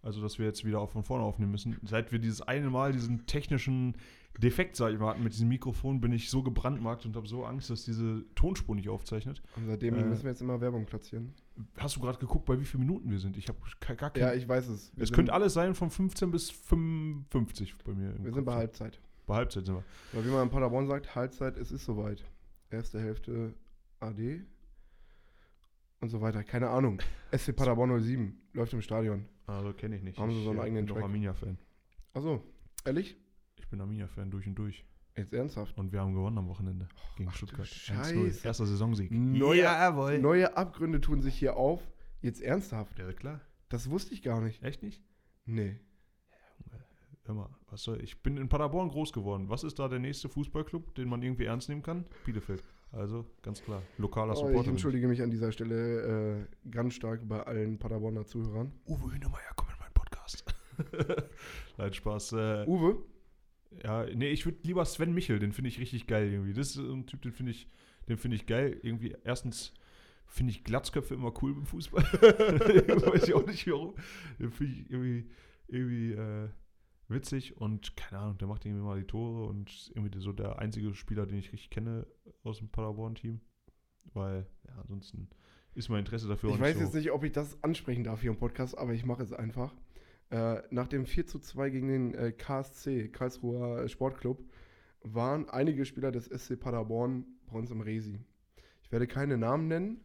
also dass wir jetzt wieder auch von vorne aufnehmen müssen. Seit wir dieses eine Mal diesen technischen Defekt, sag ich mal, hatten mit diesem Mikrofon, bin ich so gebrandmarkt und habe so Angst, dass diese Tonspur nicht aufzeichnet. Und seitdem Äh. müssen wir jetzt immer Werbung platzieren. Hast du gerade geguckt, bei wie vielen Minuten wir sind? Ich habe gar kein. Ja, ich weiß es. Wir es könnte alles sein von 15 bis 55 bei mir. wir sind bei Kopf. Halbzeit. Bei Halbzeit sind wir. Weil wie man in Paderborn sagt, Halbzeit, es ist soweit. Erste Hälfte AD und so weiter. Keine Ahnung. SC Paderborn 07 läuft im Stadion. Also kenne ich nicht. Haben sie ich so einen eigenen bin doch Track? Arminia-Fan. Achso, ehrlich? Ich bin Arminia-Fan durch und durch. Jetzt ernsthaft? Und wir haben gewonnen am Wochenende gegen ach du Stuttgart. Scheiße. 1-0. Erster Saisonsieg. Neue- Jawohl. Neue Abgründe tun sich hier auf. Jetzt ernsthaft? Ja, klar. Das wusste ich gar nicht. Echt nicht? Nee. Hör mal, was soll ich bin in Paderborn groß geworden. Was ist da der nächste Fußballclub, den man irgendwie ernst nehmen kann? Bielefeld. Also ganz klar, lokaler Oh, Supporter. ich entschuldige mich an dieser Stelle äh, ganz stark bei allen Paderborner Zuhörern. Uwe Hünemeyer, komm in meinen Podcast. Nein, Spaß. Äh, Uwe? ja, nee, ich würde lieber Sven Michel, den finde ich richtig geil irgendwie. Das ist so ein Typ, den finde ich, den finde ich geil. Irgendwie, erstens finde ich Glatzköpfe immer cool beim Fußball. Weiß ich auch nicht warum. Den finde ich irgendwie, irgendwie äh, witzig und keine Ahnung, der macht irgendwie mal die Tore und ist irgendwie so der einzige Spieler, den ich richtig kenne aus dem Paderborn-Team. Weil, ja, ansonsten ist mein Interesse dafür Ich weiß nicht jetzt nicht, ob ich das ansprechen darf hier im Podcast, aber ich mache es einfach. Äh, nach dem 4 zu 2 gegen den äh, KSC, Karlsruher Sportclub, waren einige Spieler des SC Paderborn bei uns im Resi. Ich werde keine Namen nennen,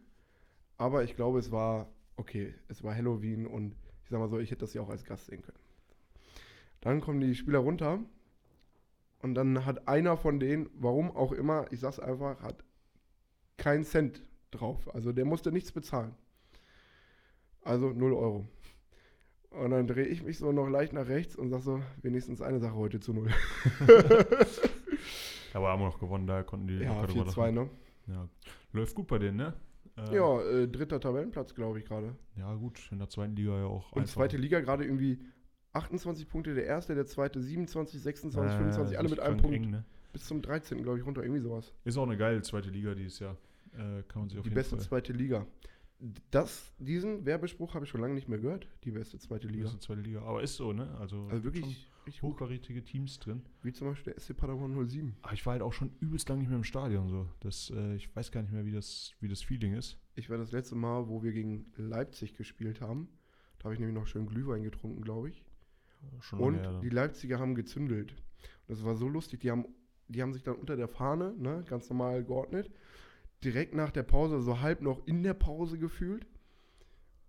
aber ich glaube, es war okay. Es war Halloween und ich sag mal so, ich hätte das ja auch als Gast sehen können. Dann kommen die Spieler runter und dann hat einer von denen, warum auch immer, ich sag's einfach, hat keinen Cent drauf. Also der musste nichts bezahlen. Also 0 Euro. Und dann drehe ich mich so noch leicht nach rechts und sag so, wenigstens eine Sache heute zu null. Aber haben wir noch gewonnen, da konnten die Ja, locker drüber 4-2, lachen. ne? Ja. Läuft gut bei denen, ne? Äh, Ja, äh, dritter Tabellenplatz, glaube ich, gerade. Ja, gut, in der zweiten Liga ja auch. Und zweite Liga gerade irgendwie 28 Punkte, der erste, der zweite 27, 26, Äh, 25, alle mit einem Punkt. Eng, ne? Bis zum 13. glaube ich, runter, irgendwie sowas. Ist auch eine geile zweite Liga dieses Jahr. Äh, kann man sich auf Die jeden beste Fall. zweite Liga. Das, diesen Werbespruch habe ich schon lange nicht mehr gehört. Die beste zweite Die Liga. beste zweite Liga. Aber ist so, ne? Also, Also wirklich hochkarätige Teams drin. Wie zum Beispiel der SC Paderborn 07. Aber ich war halt auch schon übelst lang nicht mehr im Stadion so. Das, äh, ich weiß gar nicht mehr, wie das, wie das Feeling ist. Ich war das letzte Mal, wo wir gegen Leipzig gespielt haben. Da habe ich nämlich noch schön Glühwein getrunken, glaube ich. Schon Und her die Leipziger haben gezündelt. Das war so lustig. Die haben, die haben sich dann unter der Fahne, ne, ganz normal geordnet, direkt nach der Pause, so halb noch in der Pause gefühlt.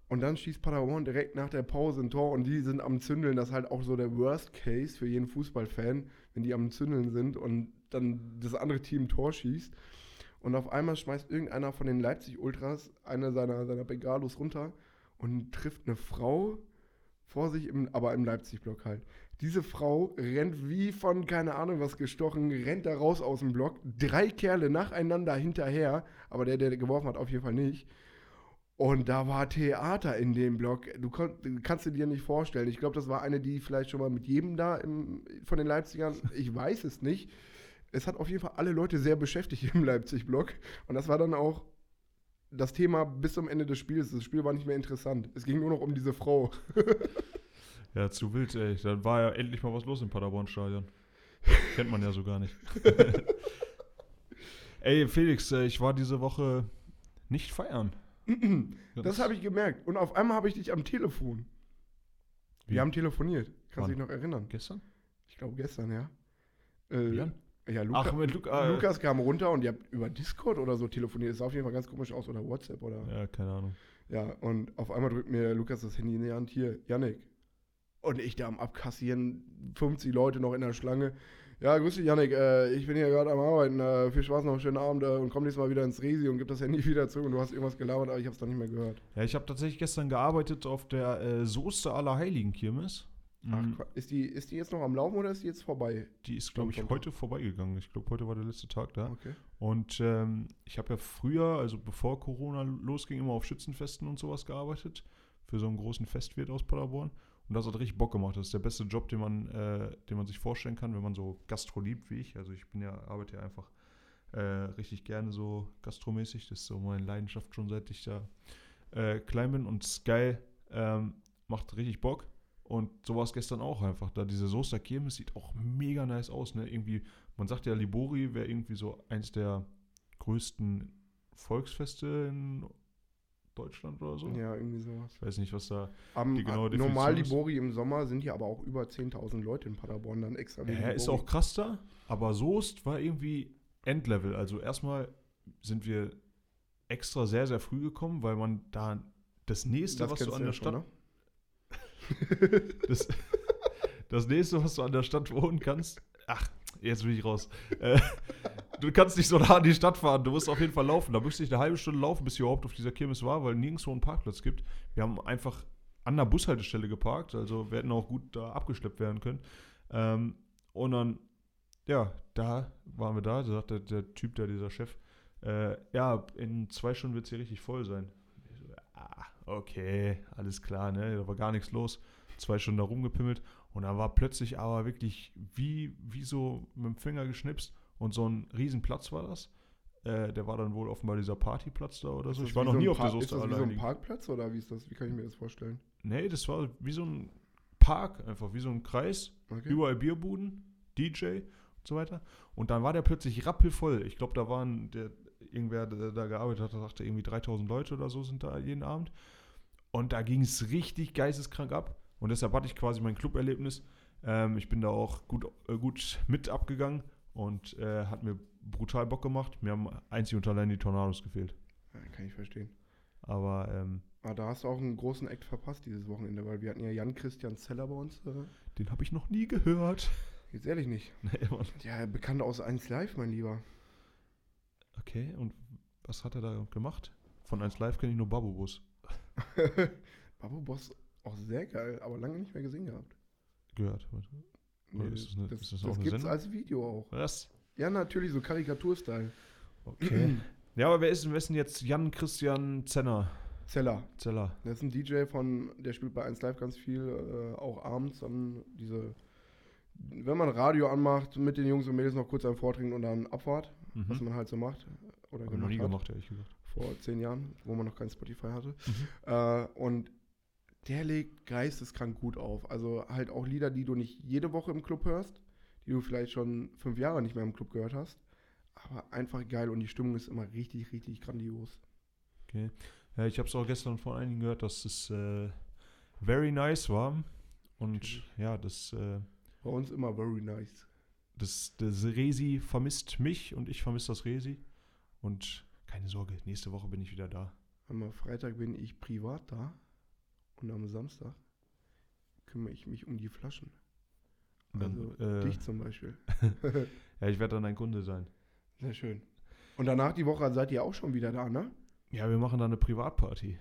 Und dann schießt Paderborn direkt nach der Pause ein Tor und die sind am Zündeln. Das ist halt auch so der Worst Case für jeden Fußballfan, wenn die am Zündeln sind und dann das andere Team ein Tor schießt. Und auf einmal schmeißt irgendeiner von den Leipzig-Ultras eine seiner, seiner Bengalos runter und trifft eine Frau vor sich, im, aber im Leipzig-Block halt. Diese Frau rennt wie von, keine Ahnung was gestochen, rennt da raus aus dem Block. Drei Kerle nacheinander hinterher, aber der, der geworfen hat, auf jeden Fall nicht. Und da war Theater in dem Block. Du, du kannst dir dir nicht vorstellen. Ich glaube, das war eine, die vielleicht schon mal mit jedem da im, von den Leipzigern, ich weiß es nicht. Es hat auf jeden Fall alle Leute sehr beschäftigt im Leipzig-Block. Und das war dann auch das Thema bis zum Ende des Spiels. Das Spiel war nicht mehr interessant. Es ging nur noch um diese Frau. Ja, zu wild, ey. Dann war ja endlich mal was los im Paderborn-Stadion. Kennt man ja so gar nicht. ey, Felix, äh, ich war diese Woche nicht feiern. Das habe ich gemerkt. Und auf einmal habe ich dich am Telefon. Wie? Wir haben telefoniert. Kannst du dich noch erinnern? Gestern? Ich glaube gestern, ja. Äh, Jan? Ja, Luca, Ach, mit Luca. äh, Lukas kam runter und ihr habt über Discord oder so telefoniert. Das sah auf jeden Fall ganz komisch aus. Oder WhatsApp oder. Ja, keine Ahnung. Ja, und auf einmal drückt mir Lukas das Handy in die Hand. Hier, Yannick. Und ich da am Abkassieren, 50 Leute noch in der Schlange. Ja, grüß dich, Yannick. Äh, ich bin hier gerade am Arbeiten. Äh, viel Spaß noch, schönen Abend. Äh, und komm nächstes Mal wieder ins Resi und gib das Handy wieder zurück. Und du hast irgendwas gelabert, aber ich habe es dann nicht mehr gehört. Ja, ich habe tatsächlich gestern gearbeitet auf der äh, Soße aller Heiligen Kirmes. Ach, Mhm. Ist die, ist die jetzt noch am Laufen oder ist die jetzt vorbei? Die ist, glaube ich, heute vorbeigegangen. Ich glaube, heute war der letzte Tag da. Okay. Und ähm, ich habe ja früher, also bevor Corona losging, immer auf Schützenfesten und sowas gearbeitet. Für so einen großen Festwirt aus Paderborn. Und das hat richtig Bock gemacht. Das ist der beste Job, den man, äh, den man sich vorstellen kann, wenn man so Gastro liebt wie ich. Also ich bin ja, arbeite ja einfach äh, richtig gerne so gastromäßig. Das ist so meine Leidenschaft schon seit ich da äh, klein bin. Und Sky ähm, macht richtig Bock. Und so war es gestern auch einfach. Da diese Soester Kirmes sieht auch mega nice aus. Ne? Irgendwie, man sagt ja, Libori wäre irgendwie so eins der größten Volksfeste in Deutschland oder so. Ja, irgendwie sowas. Ich weiß nicht, was da. Am, Die genaue äh, normal Definition ist- Libori im Sommer sind ja aber auch über 10.000 Leute in Paderborn dann extra. Ja, ist Libori. auch krass da, aber Soest war irgendwie Endlevel. Also erstmal sind wir extra sehr, sehr früh gekommen, weil man da das nächste, Das was du an der ja schon, Stadt, ne? das, das nächste, was du an der Stadt wohnen kannst, ach, jetzt bin ich raus. Äh, du kannst nicht so nah an die Stadt fahren, du musst auf jeden Fall laufen. Da müsste ich eine halbe Stunde laufen, bis ich überhaupt auf dieser Kirmes war, weil nirgendwo einen Parkplatz gibt. Wir haben einfach an der Bushaltestelle geparkt, also wir hätten auch gut da abgeschleppt werden können. Ähm, und dann, ja, da waren wir da, da sagt der, der Typ da, dieser Chef, äh, ja, in zwei Stunden wird es hier richtig voll sein. Ich so, ah, okay, alles klar, ne? Da war gar nichts los. Zwei Stunden da rumgepimmelt und dann war plötzlich aber wirklich wie, wie so mit dem Finger geschnipst und so ein Riesenplatz war das. Äh, der war dann wohl offenbar dieser Partyplatz da oder so. Ich war noch so nie auf der Park- Soester Ist das wie so ein. Parkplatz oder wie ist das? Wie kann ich mir das vorstellen? Nee, das war wie so ein Park, einfach wie so ein Kreis. Okay. Überall Bierbuden, DJ und so weiter. Und dann war der plötzlich rappelvoll. Ich glaube, da waren, der, irgendwer, der da gearbeitet hat, sagte irgendwie 3000 Leute oder so sind da jeden Abend. Und da ging es richtig geisteskrank ab. Und deshalb hatte ich quasi mein Club-Erlebnis. Ähm, ich bin da auch gut, äh, gut mit abgegangen und äh, hat mir brutal Bock gemacht. Mir haben einzig und allein die Tornados gefehlt. Ja, kann ich verstehen. Aber ähm, Aber da hast du auch einen großen Act verpasst dieses Wochenende, weil wir hatten ja Jan-Christian Zeller bei uns. Äh, den habe ich noch nie gehört. jetzt ehrlich nicht. Nee, Mann. Ja, bekannt aus 1 Live, mein Lieber. Okay, und was hat er da gemacht? Von 1 Live kenne ich nur Babubus. Babu Boss auch sehr geil, aber lange nicht mehr gesehen gehabt. Gehört. Nee, ist das eine- das ist das das, gibt's Sendung? als Video auch. Was? Ja, natürlich, so Karikaturstyle. Okay. ja, aber wer ist, wer ist denn jetzt Jan Christian Zenner? Zeller. Zeller. Das ist ein DJ von, der spielt bei 1 Live ganz viel, äh, auch abends dann diese, wenn man Radio anmacht, mit den Jungs und Mädels noch kurz einen vortrinken und dann Abfahrt, was Mhm. man halt so macht. Oder ich noch nie hat, gemacht, ehrlich gesagt. Vor zehn Jahren, wo man noch kein Spotify hatte. Mhm. Äh, und der legt geisteskrank gut auf. Also halt auch Lieder, die du nicht jede Woche im Club hörst, die du vielleicht schon fünf Jahre nicht mehr im Club gehört hast. Aber einfach geil und die Stimmung ist immer richtig, richtig grandios. Okay. Ja, ich habe es auch gestern von einigen gehört, dass es äh, very nice war. Und Natürlich. ja, das, äh, Bei uns immer very nice. Das, das Resi vermisst mich und ich vermisse das Resi. Und keine Sorge, nächste Woche bin ich wieder da. Am Freitag bin ich privat da und am Samstag kümmere ich mich um die Flaschen. Dann, Also äh, dich zum Beispiel. ja, ich werde dann ein Kunde sein. Sehr schön. Und danach die Woche seid ihr auch schon wieder da, ne? Ja, wir machen dann eine Privatparty.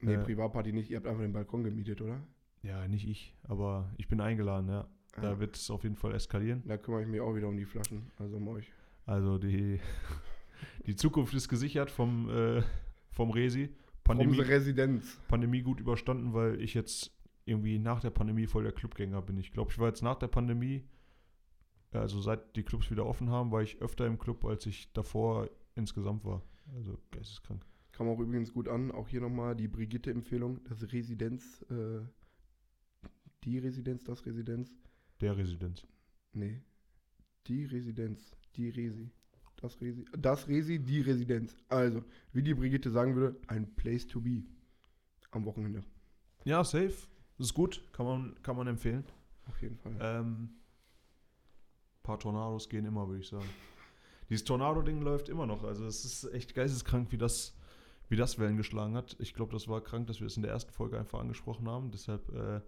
Nee, Äh. Privatparty nicht. Ihr habt einfach den Balkon gemietet, oder? Ja, nicht ich, aber ich bin eingeladen, ja. Da Ja. wird es auf jeden Fall eskalieren. Da kümmere ich mich auch wieder um die Flaschen, also um euch. Also die, die Zukunft ist gesichert vom, äh, vom Resi. Pandemie, Unsere Residenz. Pandemie gut überstanden, weil ich jetzt irgendwie nach der Pandemie voll der Clubgänger bin. Ich glaube, ich war jetzt nach der Pandemie, also seit die Clubs wieder offen haben, war ich öfter im Club, als ich davor insgesamt war. Also geisteskrank. Kam auch übrigens gut an. Auch hier nochmal die Brigitte-Empfehlung. Das Residenz, äh, die Residenz, das Residenz. Der Residenz. Nee. Die Residenz. Die Resi. Das Resi. Das Resi, die Residenz. Also, wie die Brigitte sagen würde, ein Place to be. Am Wochenende. Ja, safe. Das ist gut. Kann man, kann man empfehlen. Auf jeden Fall. Ähm, paar Tornados gehen immer, würde ich sagen. Dieses Tornado-Ding läuft immer noch. Also es ist echt geisteskrank, wie das, wie das Wellen geschlagen hat. Ich glaube, das war krank, dass wir es in der ersten Folge einfach angesprochen haben. Deshalb äh,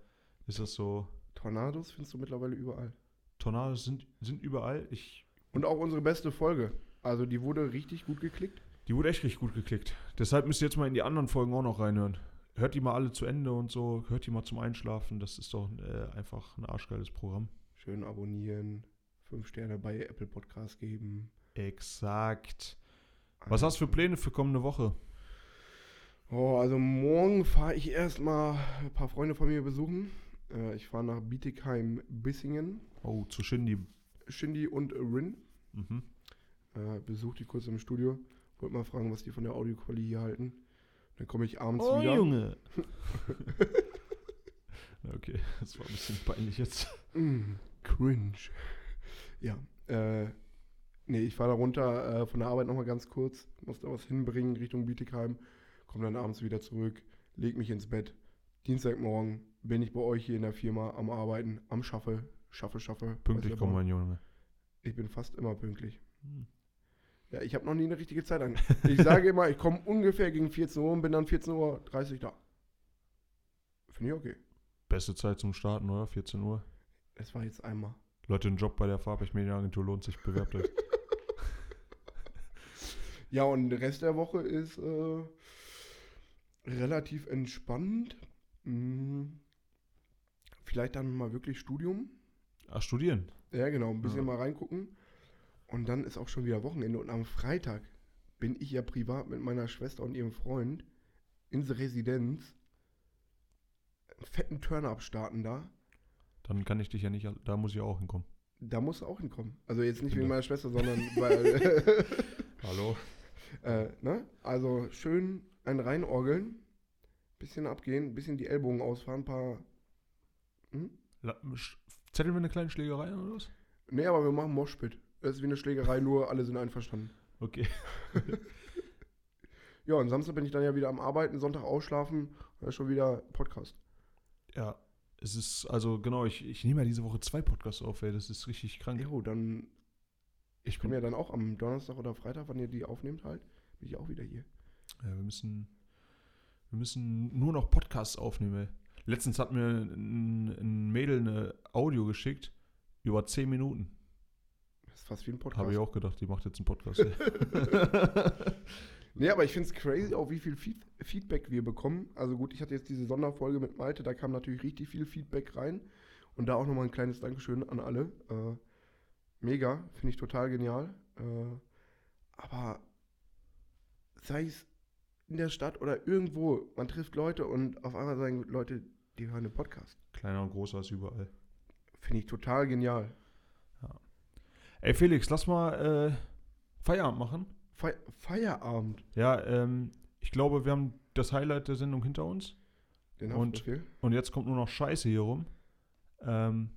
ist das so. Tornados findest du mittlerweile überall. Tornados sind, sind überall. Ich, Und auch unsere beste Folge. Also, die wurde richtig gut geklickt. die wurde echt richtig gut geklickt. Deshalb müsst ihr jetzt mal in die anderen Folgen auch noch reinhören. Hört die mal alle zu Ende und so. Hört die mal zum Einschlafen. Das ist doch äh, einfach ein arschgeiles Programm. Schön abonnieren. Fünf Sterne bei Apple Podcast geben. Exakt. Was hast du für Pläne für kommende Woche? Oh, also morgen fahre ich erstmal ein paar Freunde von mir besuchen. Äh, ich fahre nach Bietigheim-Bissingen. Oh, zu Shindy. Shindy und Rin. Mhm. Äh, besuch die kurz im Studio. Wollte mal fragen, was die von der Audioqualität hier halten. Dann komme ich abends Oh, wieder. Junge. Na, okay, das war ein bisschen peinlich jetzt. Mm, cringe. Ja, äh, nee, ich fahre da runter äh, von der Arbeit nochmal ganz kurz, muss da was hinbringen Richtung Bietigheim, komme dann abends wieder zurück, leg mich ins Bett. Dienstagmorgen bin ich bei euch hier in der Firma am Arbeiten, am Schaffe, schaffe, schaffe. Pünktlich ja, mein Junge. Ich bin fast immer pünktlich. Hm. Ja, ich habe noch nie eine richtige Zeit an. Ich sage immer, ich komme ungefähr gegen 14 Uhr und bin dann 14.30 Uhr da. Finde ich okay. Beste Zeit zum Starten, oder? 14 Uhr. Es war jetzt einmal. Leute, ein Job bei der Farbech-Medienagentur lohnt sich, bewerbt euch. Ja, und der Rest der Woche ist äh, relativ entspannt. Hm. Vielleicht dann mal wirklich Studium. Ach, studieren. Ja, genau, ein bisschen Ja. mal reingucken. Und dann ist auch schon wieder Wochenende. Und am Freitag bin ich ja privat mit meiner Schwester und ihrem Freund ins Residenz. Einen fetten Turn-up starten da. Dann kann ich dich ja nicht, da muss ich auch hinkommen. Da musst du auch hinkommen. Also jetzt nicht wegen meiner Schwester, sondern weil. Hallo? Äh, ne? Also schön ein reinorgeln, bisschen abgehen, bisschen die Ellbogen ausfahren, ein paar. Hm? Zetteln wir eine kleine Schlägerei oder was? Nee, aber wir machen Moshpit. Das ist wie eine Schlägerei, nur alle sind einverstanden. Okay. Ja, und Samstag bin ich dann ja wieder am Arbeiten, Sonntag ausschlafen, dann schon wieder Podcast. Ja, es ist, also genau, ich, ich nehme ja diese Woche zwei Podcasts auf, ey, das ist richtig krank. Jo, dann. Ich Ich komme ja dann auch am Donnerstag oder Freitag, wann ihr die aufnehmt, halt, bin ich auch wieder hier. Ja, wir müssen, wir müssen nur noch Podcasts aufnehmen. Ey. Letztens hat mir ein, ein Mädel eine Audio geschickt über 10 Minuten. Das ist fast wie ein Podcast. Habe ich auch gedacht, die macht jetzt einen Podcast. Nee, aber ich finde es crazy, auch wie viel Feed Feedback wir bekommen. Also gut, ich hatte jetzt diese Sonderfolge mit Malte, da kam natürlich richtig viel Feedback rein. Und da auch nochmal ein kleines Dankeschön an alle. Äh, mega, finde ich total genial. Äh, aber sei es in der Stadt oder irgendwo, man trifft Leute und auf einmal sagen Leute, die hören den Podcast. Kleiner und großer ist überall. Finde ich total genial. Ey, Felix, lass mal äh, Feierabend machen. Fe Feierabend, Ja, ähm, ich glaube, wir haben das Highlight der Sendung hinter uns. den Und-. Und jetzt kommt nur noch Scheiße hier rum. Ähm,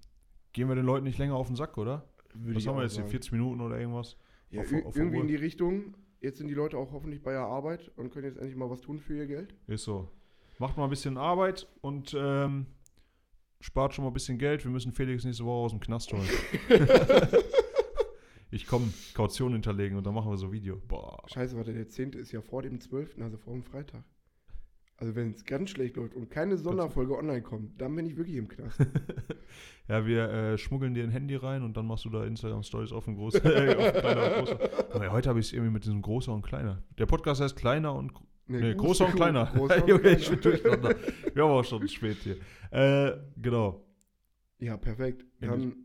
gehen wir den Leuten nicht länger auf den Sack, oder? Würde Was haben wir jetzt hier? sagen. 40 Minuten oder irgendwas? Ja, auf auf irgendwie in die Richtung. Jetzt sind die Leute auch hoffentlich bei der Arbeit und können jetzt endlich mal was tun für ihr Geld. Ist so. Macht mal ein bisschen Arbeit und ähm, spart schon mal ein bisschen Geld. Wir müssen Felix nächste Woche aus dem Knast holen. ich komme, Kaution hinterlegen und dann machen wir so Video. Boah. Scheiße, warte, der 10. ist ja vor dem 12., also vor dem Freitag. Also wenn es ganz schlecht läuft und keine Sonderfolge online kommt, dann bin ich wirklich im Knast. Ja, wir äh, schmuggeln dir ein Handy rein und dann machst du da Instagram-Stories auf ein großer, äh, auf kleiner und großer. Aber heute habe ich es irgendwie mit diesem großer und kleiner. Der Podcast heißt kleiner und nee, groß- großer und kleiner. Großer und Junge, ich bin kleiner. durcheinander. Wir haben auch schon spät hier. Äh, genau, Ja, perfekt. Dann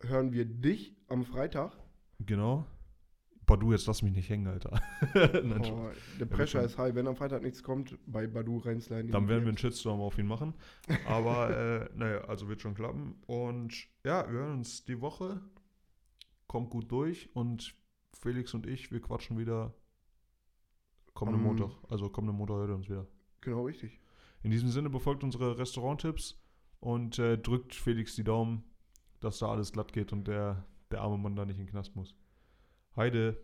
hören wir dich am Freitag. genau. Badu, jetzt lass mich nicht hängen, Alter. Nein. Oh, der Pressure schon. ist high. Wenn am Freitag nichts kommt, bei Badu reinsliden. in Dann werden wir einen. Shitstorm auf ihn machen. Aber äh, naja, also wird schon klappen. Und ja, wir hören uns die Woche. Kommt gut durch. Und Felix und ich, wir quatschen wieder kommenden Am- Montag. Also kommenden Montag hört ihr uns wieder. Genau richtig. In diesem Sinne befolgt unsere Restauranttipps und äh, drückt Felix die Daumen, dass da alles glatt geht und der, der arme Mann da nicht in den Knast muss. Heide.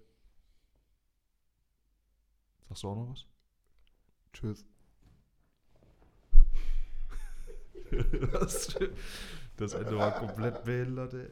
Sagst du auch noch was? Tschüss. Was? Das Ende war komplett behindert, ey.